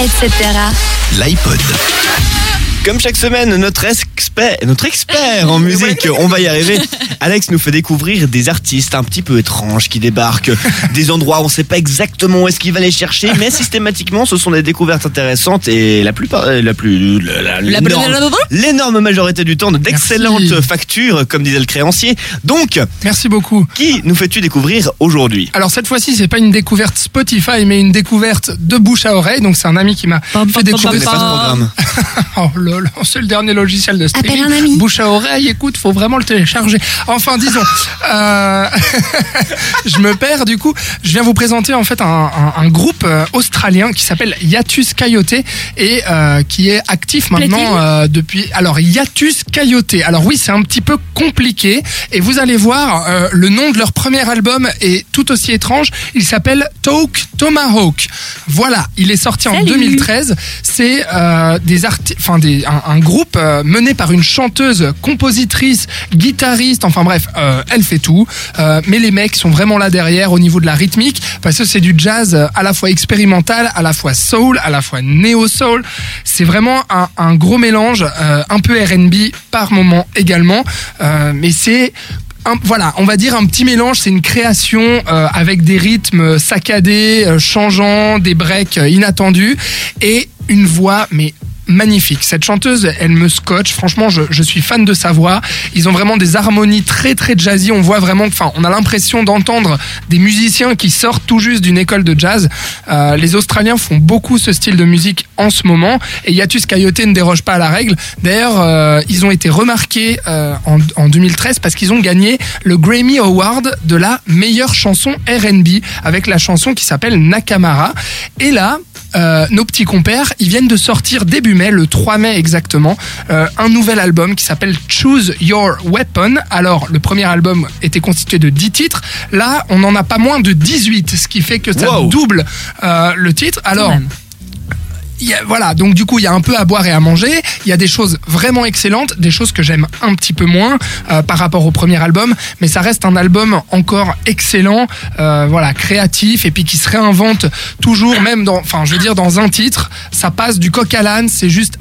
etc. L'iPod. Comme chaque semaine, notre expert, notre expert en musique, on va y arriver. Alex nous fait découvrir des artistes un petit peu étranges qui débarquent, des endroits où on ne sait pas exactement où est-ce qu'il va les chercher, mais systématiquement, ce sont des découvertes intéressantes et la plupart, euh, la plus, l'énorme- majorité du temps, d'excellentes factures, comme disait le créancier. Donc, Merci beaucoup. qui nous fais-tu découvrir aujourd'hui? Alors cette fois-ci, c'est pas une découverte Spotify, mais une découverte de bouche à oreille. Donc c'est un ami qui m'a fait découvrir. ce programme. Lol, c'est le dernier logiciel de streaming. Appelle un ami. Bouche à oreille, écoute, faut vraiment le télécharger. Enfin, disons, euh, je me perds du coup. Je viens vous présenter en fait un, un- un groupe euh, australien qui s'appelle Yatus Coyote et euh, qui est actif maintenant euh, depuis. Alors Yatus Coyote. Alors oui, c'est un petit peu compliqué et vous allez voir le nom de leur premier album est tout aussi étrange. Il s'appelle Talk Tomahawk. Voilà, il est sorti en Salut. 2013. C'est des arti- enfin des un, groupe euh, mené par une chanteuse, compositrice, guitariste. Enfin bref, euh, elle fait tout. Euh, mais les mecs sont vraiment là derrière au niveau de la rythmique parce que c'est du jazz à la fois expérimental, à la fois soul, à la fois néo soul. C'est vraiment un, gros mélange, un peu R&B par moment également. Mais c'est voilà, on va dire un petit mélange, c'est une création avec des rythmes saccadés, changeants, des breaks inattendus et une voix mais magnifique. Cette chanteuse, elle me scotche. Franchement, je, je suis fan de sa voix. Ils ont vraiment des harmonies très très jazzy. On voit vraiment, enfin, on a l'impression d'entendre des musiciens qui sortent tout juste d'une école de jazz. Euh, les Australiens font beaucoup ce style de musique en ce moment et Yatus Coyote ne déroge pas à la règle. D'ailleurs, euh, ils ont été remarqués euh, en, en 2013 parce qu'ils ont gagné le Grammy Award de la meilleure chanson R&B avec la chanson qui s'appelle Nakamara. Et là, euh, nos petits compères, ils viennent de sortir début mai, le 3 mai exactement, euh, un nouvel album qui s'appelle Choose Your Weapon. Alors, le premier album était constitué de 10 titres. Là, on en a pas moins de 18, ce qui fait que ça Wow. double euh, le titre. Alors, voilà, donc du coup, il y a un peu à boire et à manger. Il y a des choses vraiment excellentes, des choses que j'aime un petit peu moins euh, par rapport au premier album, mais ça reste un album encore excellent, euh, voilà, créatif et puis qui se réinvente toujours, même dans, enfin, je veux dire, dans un titre, ça passe du coq à l'âne, c'est juste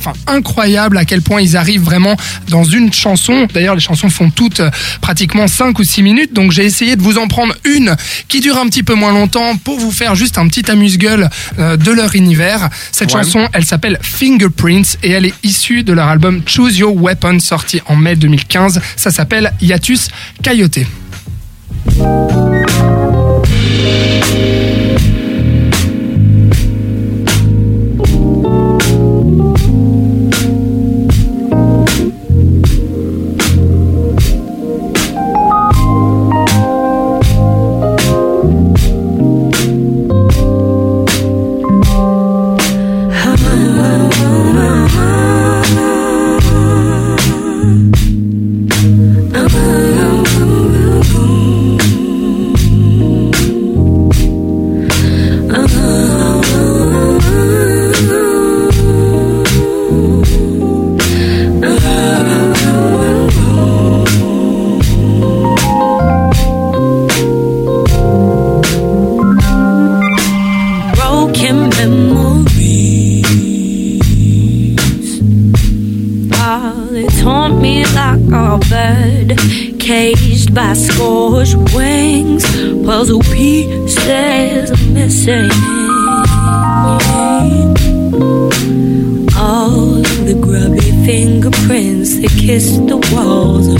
Enfin, incroyable à quel point ils arrivent vraiment dans une chanson. D'ailleurs, les chansons font toutes euh, pratiquement 5 ou 6 minutes. Donc, j'ai essayé de vous en prendre une qui dure un petit peu moins longtemps pour vous faire juste un petit amuse-gueule euh, de leur univers. Cette Ouais. chanson, elle s'appelle Fingerprints et elle est issue de leur album Choose Your Weapon sorti en mai 2015. Ça s'appelle Yatus Coyote. Ah, they taunt me like a bird caged by scorched wings. Puzzle pieces are missing. All the grubby fingerprints that kiss the walls are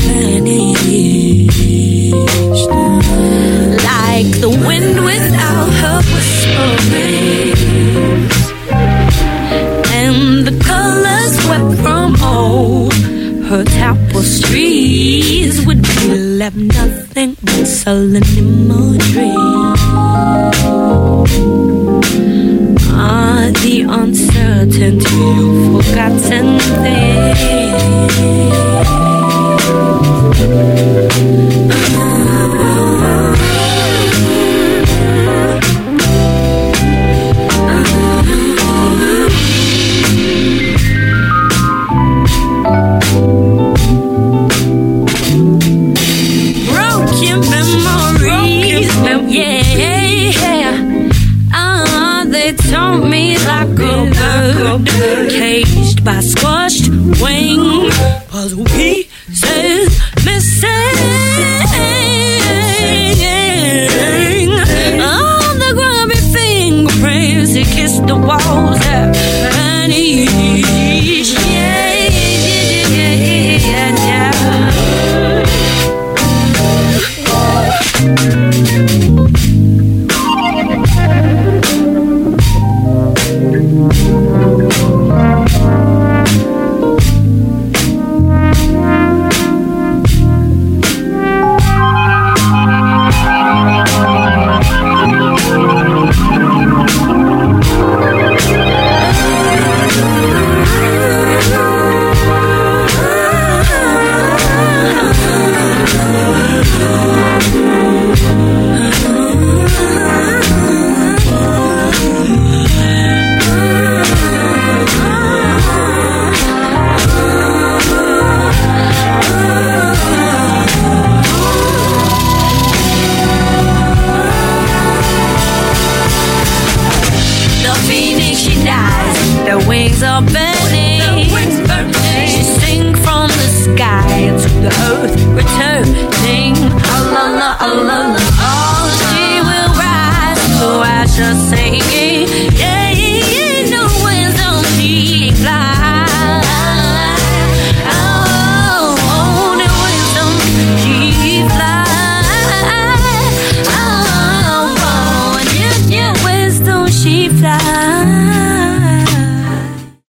a linear dreams. Cause we